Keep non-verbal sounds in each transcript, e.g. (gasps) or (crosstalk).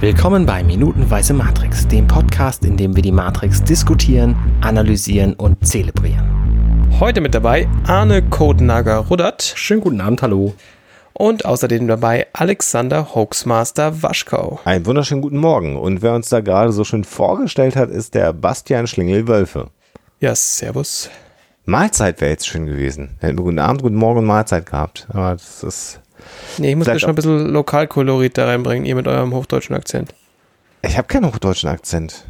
Willkommen bei Minutenweise Matrix, dem Podcast, in dem wir die Matrix diskutieren, analysieren und zelebrieren. Heute mit dabei Arne Kodenager-Ruddert. Schönen guten Abend, hallo. Und außerdem dabei Alexander Hoaxmaster Waschkau. Einen wunderschönen guten Morgen. Und wer uns da gerade so schön vorgestellt hat, ist der Bastian Schlingel-Wölfe. Ja, servus. Mahlzeit wäre jetzt schön gewesen. Hätten wir guten Abend, guten Morgen und Mahlzeit gehabt. Aber das ist. Nee, ich muss mir schon ein bisschen Lokalkolorit da reinbringen, ihr mit eurem hochdeutschen Akzent. Ich habe keinen hochdeutschen Akzent.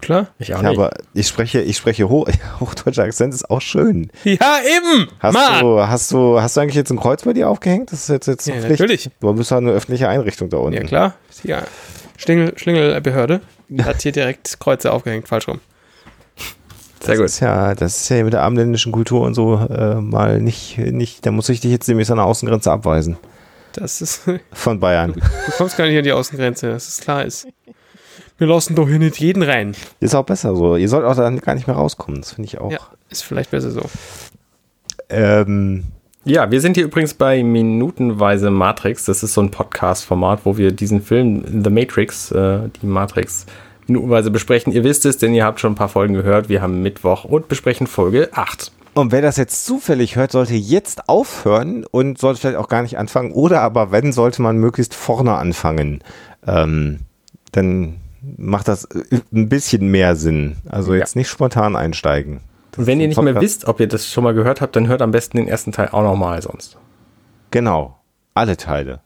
Klar? Ich auch Ja, nicht. aber ich spreche, ich spreche hoch, (laughs) hochdeutscher Akzent ist auch schön. Ja, eben! Hast Mann! du, hast du, hast du eigentlich jetzt ein Kreuz bei dir aufgehängt? Das ist jetzt, jetzt Ja, eine Pflicht. natürlich. Du bist halt eine öffentliche Einrichtung da unten. Ja, klar. Ja. Schlingel, Schlingelbehörde (laughs) hat hier direkt Kreuze aufgehängt, falsch rum. Sehr Das gut. ist ja, das ist ja mit der abendländischen Kultur und so äh, mal nicht, nicht, da muss ich dich jetzt demnächst an der Außengrenze abweisen. Das ist. Du (laughs) Von Bayern. kommst gar nicht an die Außengrenze, dass es klar ist. Wir lassen doch hier nicht jeden rein. Ist auch besser so. Ihr sollt auch dann gar nicht mehr rauskommen. Das finde ich auch. Ja, ist vielleicht besser so. Ähm, Ja, wir sind hier übrigens bei Minutenweise Matrix. Das ist so ein Podcast-Format, wo wir diesen Film The Matrix, äh, die Matrix, minutenweise besprechen. Ihr wisst es, denn ihr habt schon ein paar Folgen gehört. Wir haben Mittwoch und besprechen Folge 8. und wer das jetzt zufällig hört, sollte jetzt aufhören und sollte vielleicht auch gar nicht anfangen. Oder aber wenn, sollte man möglichst vorne anfangen. Ähm, dann macht das äh, ein bisschen mehr Sinn. Also Ja. jetzt nicht spontan einsteigen. Und wenn ihr nicht mehr wisst, ob ihr das schon mal gehört habt, dann hört am besten den ersten Teil auch nochmal sonst. Genau. Alle Teile.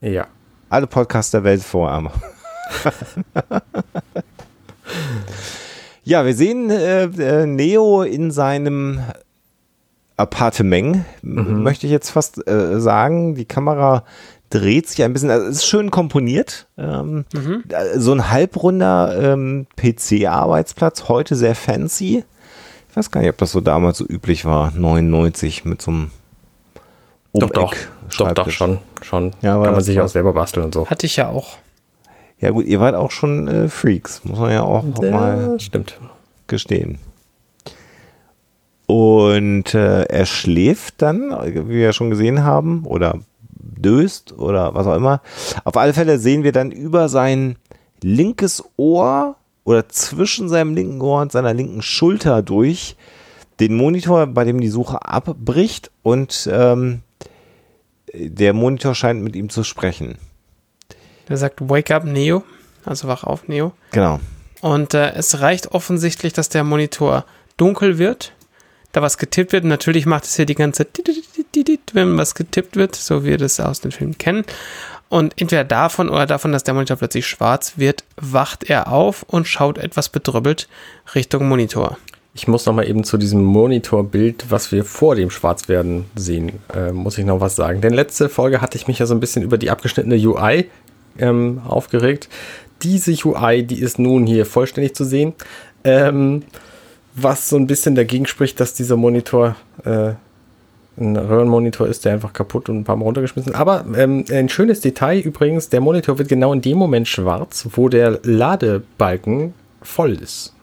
Ja. Alle Podcasts der Welt vor. (laughs) ja, wir sehen äh, äh, Neo in seinem Appartement, m- möchte ich jetzt fast äh, sagen. Die Kamera dreht sich ein bisschen, also es ist schön komponiert. Ähm, äh, So ein halbrunder ähm, PC-Arbeitsplatz, heute sehr fancy. Ich weiß gar nicht, ob das so damals so üblich war, 99 mit so einem Doch, doch. Doch, doch, Schreibtisch. schon. schon. Ja, Kann man sich auch selber basteln und so. Hatte ich ja auch. Ja gut, ihr wart auch schon äh, Freaks, muss man ja auch, auch mal stimmt. gestehen. Und äh, er schläft dann, wie wir ja schon gesehen haben, oder döst oder was auch immer. Auf alle Fälle sehen wir dann über sein linkes Ohr oder zwischen seinem linken Ohr und seiner linken Schulter durch den Monitor, bei dem die Suche abbricht und ähm, der Monitor scheint mit ihm zu sprechen. Der sagt Wake up, Neo. Also wach auf, Neo. Genau. Und äh, es reicht offensichtlich, dass der Monitor dunkel wird, da was getippt wird. Und natürlich macht es hier die ganze Zeit, wenn was getippt wird, so wie wir das aus den Filmen kennen. Und entweder davon oder davon, dass der Monitor plötzlich schwarz wird, wacht er auf und schaut etwas bedröppelt Richtung Monitor. Ich muss noch mal eben zu diesem Monitorbild, was wir vor dem Schwarzwerden sehen, äh, muss ich noch was sagen. Denn letzte Folge hatte ich mich ja so ein bisschen über die abgeschnittene UI ähm, aufgeregt. Diese UI, die ist nun hier vollständig zu sehen. Ähm, was so ein bisschen dagegen spricht, dass dieser Monitor äh, ein Röhrenmonitor ist, der einfach kaputt und ein paar Mal runtergeschmissen ist. Aber ähm, ein schönes Detail übrigens, der Monitor wird genau in dem Moment schwarz, wo der Ladebalken voll ist.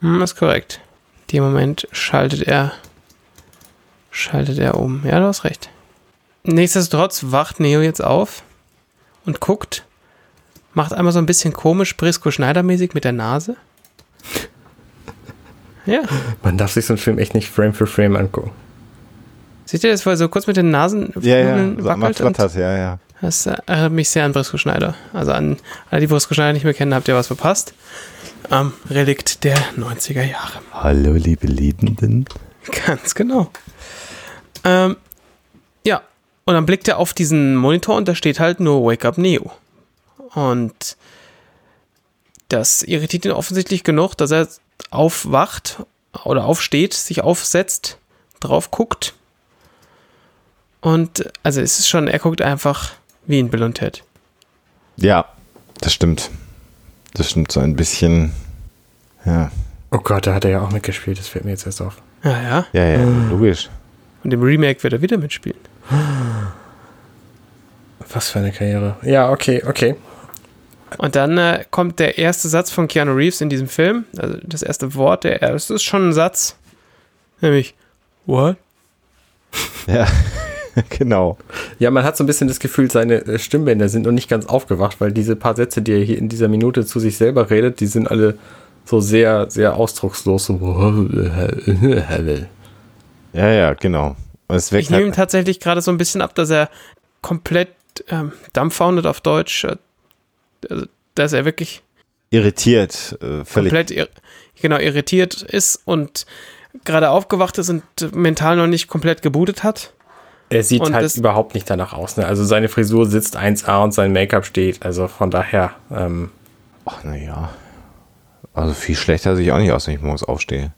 Hm, ist korrekt. In dem Moment schaltet er, schaltet er um. Ja, du hast recht. Nichtsdestotrotz wacht Neo jetzt auf und guckt, macht einmal so ein bisschen komisch Brisco Schneider-mäßig mit der Nase. (laughs) Ja, Man darf sich so einen Film echt nicht Frame für Frame angucken. seht ihr das, wo er so kurz mit den Nasen Ja, ja, wackelt so flattert, ja, ja. Das erinnert mich sehr an Brisco Schneider. Also an alle, die Brisco Schneider nicht mehr kennen, habt ihr was verpasst. Am Relikt der 90er Jahre. Hallo, liebe Liebenden. Ganz genau. Ähm, ja, und dann blickt er auf diesen Monitor und da steht halt nur Wake Up Neo. Und das irritiert ihn offensichtlich genug, dass er aufwacht oder aufsteht, sich aufsetzt, drauf guckt. Und also es ist schon, er guckt einfach wie in Bill und Ted. Ja, das stimmt. Das stimmt so ein bisschen. Ja, Oh Gott, da hat er ja auch mitgespielt, das fällt mir jetzt erst auf. Ja, ja. ja, ja, logisch. Und im Remake wird er wieder mitspielen. (gasps) Was für eine Karriere. Ja, okay, okay. Und dann äh, kommt der erste Satz von Keanu Reeves in diesem Film. Also das erste Wort, der es ist schon ein Satz. Nämlich, what? (laughs) Ja. (laughs) genau. Ja, man hat so ein bisschen das Gefühl, seine äh, Stimmbänder sind noch nicht ganz aufgewacht, weil diese paar Sätze, die er hier in dieser Minute zu sich selber redet, die sind alle so sehr, sehr ausdruckslos. (laughs) Ja, ja, genau. Ich nehme ihm halt, tatsächlich gerade so ein bisschen ab, dass er komplett ähm, dumbfounded auf Deutsch, äh, also, dass er wirklich irritiert, äh, völlig. komplett ir genau irritiert ist und gerade aufgewacht ist und mental noch nicht komplett gebootet hat. Er sieht Und halt überhaupt nicht danach aus. Ne? Also seine Frisur sitzt 1A und sein Make-up steht. Also von daher, ähm, Ach, naja. Also viel schlechter sehe ich auch nicht aus, wenn ich morgens aufstehe.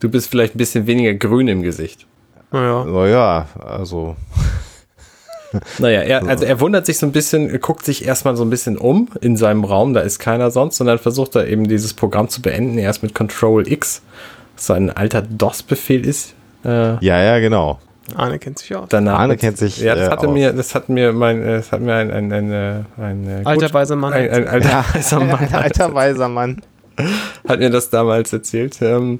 du bist vielleicht ein bisschen weniger grün im Gesicht. Naja. Naja, also. (laughs) Naja, er, also er wundert sich so ein bisschen, guckt sich erstmal so ein bisschen um in seinem Raum, da ist keiner sonst, und dann versucht er eben dieses Programm zu beenden, erst mit Control X, was so ein alter DOS-Befehl ist. Äh, Ja, ja, genau. Arne kennt sich aus. danach Arne kennt sich, Ja, das äh, hatte aus. mir, das hat mir mein, äh, das hat mir ein, ein, ein, äh, ein, äh, Alter weiser Mann. ein, ein alter (laughs) weiser Mann Ein alter weiser Mann. hat mir das damals erzählt. Ähm,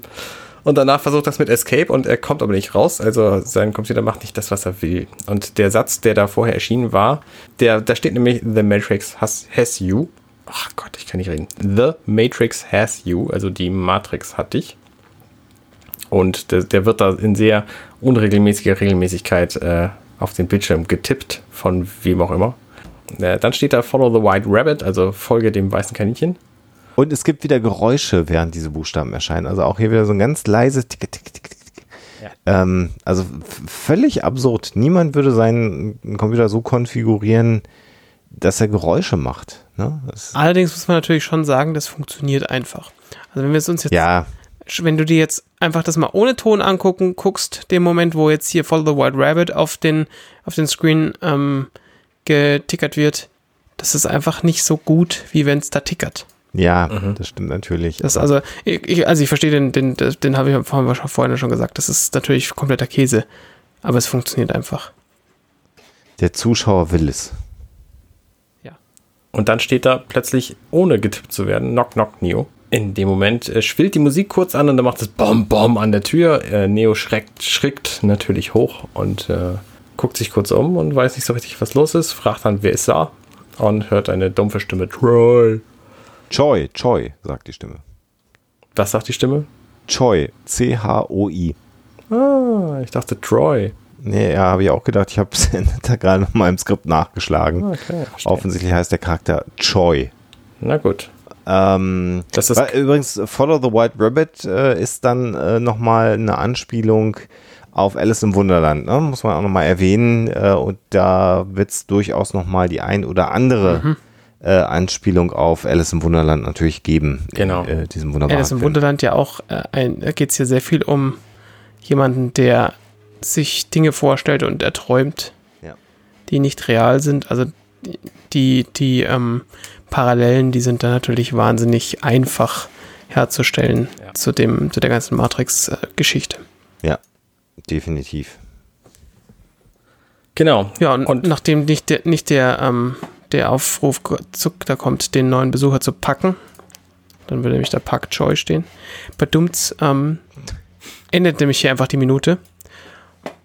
und danach versucht das mit Escape und er kommt aber nicht raus. Also sein Computer macht nicht das, was er will. Und der Satz, der da vorher erschienen war, der, da steht nämlich The Matrix has, has you. Ach Gott, ich kann nicht reden. The Matrix has you, also die Matrix hat dich. Und der, der wird da in sehr unregelmäßiger Regelmäßigkeit äh, auf den Bildschirm getippt, von wem auch immer. Äh, dann steht da Follow the White Rabbit, also folge dem weißen Kaninchen. Und es gibt wieder Geräusche, während diese Buchstaben erscheinen. Also auch hier wieder so ein ganz leises Tick, Tick, Tick, Tick. Ähm, also völlig absurd. Niemand würde seinen Computer so konfigurieren, dass er Geräusche macht. Ne? Allerdings muss man natürlich schon sagen, das funktioniert einfach. Also wenn wir es uns jetzt, ja, wenn du dir jetzt einfach das mal ohne Ton angucken, guckst, den Moment, wo jetzt hier Follow the White Rabbit auf den, auf den Screen ähm, getickert wird, das ist einfach nicht so gut, wie wenn es da tickert. Ja, das stimmt natürlich. Das also, ich, also ich verstehe den, den, den habe ich vorhin schon- vorhin schon gesagt, das ist natürlich kompletter Käse, aber es funktioniert einfach. der Zuschauer will es. Und dann steht da plötzlich, ohne getippt zu werden, Knock Knock Neo. In dem Moment äh, schwillt die Musik kurz an und dann macht es Bom Bom an der Tür. Äh, Neo schreckt, schrickt natürlich hoch und äh, guckt sich kurz um und weiß nicht so richtig, was los ist. Fragt dann, wer ist da? Und hört eine dumpfe Stimme, Troy. Choi, Choi, sagt die Stimme. Was sagt die Stimme? Choi, C-H-O-I. Ah, ich dachte Troy. Nee, ja, habe ich auch gedacht. Ich habe es (laughs) da gerade noch mal im Skript nachgeschlagen. Okay, verstehe. Offensichtlich heißt der Charakter Choi. Na gut. Ähm, Das ist- übrigens, Follow the White Rabbit äh, ist dann äh, nochmal eine Anspielung auf Alice im Wunderland. Ne? Muss man auch nochmal erwähnen. Äh, und da wird es durchaus nochmal die ein oder andere Mhm. Äh, Anspielung auf Alice im Wunderland natürlich geben. Genau. In, äh, diesem wunderbaren Alice im Film. Wunderland ja auch, äh, ein, da geht es hier sehr viel um jemanden, der sich Dinge vorstellt und erträumt, Ja. die nicht real sind. Also die, die ähm, Parallelen, die sind da natürlich wahnsinnig einfach herzustellen Ja. zu, dem, zu der ganzen Matrix-Geschichte. Ja, definitiv. Genau. Ja, und, Und- nachdem nicht der, nicht der, ähm, der Aufruf ge- zu, da kommt, den neuen Besucher zu packen, dann würde nämlich da Pack Choi stehen. Badumts ähm, endet nämlich hier einfach die Minute.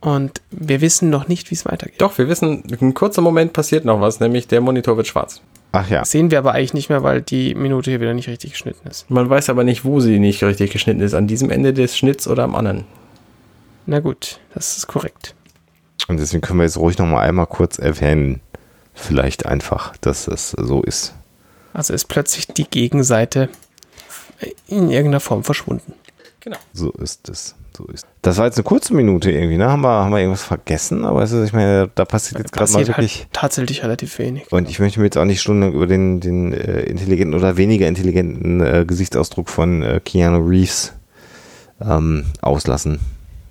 Und wir wissen noch nicht, wie es weitergeht. Doch, wir wissen, ein kurzer Moment passiert noch was, nämlich der Monitor wird schwarz. Ach ja. Das sehen wir aber eigentlich nicht mehr, weil die Minute hier wieder nicht richtig geschnitten ist. Man weiß aber nicht, wo sie nicht richtig geschnitten ist. An diesem Ende des Schnitts oder am anderen. Na gut, das ist korrekt. Und deswegen können wir jetzt ruhig nochmal einmal kurz erwähnen. Vielleicht einfach, dass es so ist. Also ist plötzlich die Gegenseite in irgendeiner Form verschwunden. Genau. So ist es. So ist. Das war jetzt eine kurze Minute irgendwie, ne? Haben wir, haben wir irgendwas vergessen? Aber es ist, ich meine, da passiert jetzt gerade mal Passiert wirklich. halt tatsächlich relativ wenig. Und ich möchte mir jetzt auch nicht stundenlang über den, den äh, intelligenten oder weniger intelligenten äh, Gesichtsausdruck von äh, Keanu Reeves ähm, auslassen.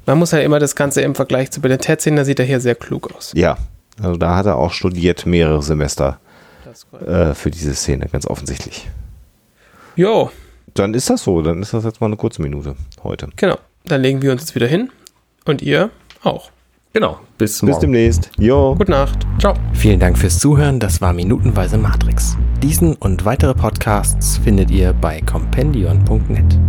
Man muss ja immer das Ganze im Vergleich zu Bill Ted sehen, da sieht er hier sehr klug aus. Ja, also da hat er auch studiert, mehrere Semester äh, für diese Szene, ganz offensichtlich. Jo, Dann ist das so, dann ist das jetzt mal eine kurze Minute heute. genau. Dann legen wir uns jetzt wieder hin. Und ihr auch. Genau. Bis Bis morgen. demnächst. Jo. Gute Nacht. Ciao. Vielen Dank fürs Zuhören. Das war Minutenweise Matrix. Diesen und weitere Podcasts findet ihr bei compendion.net.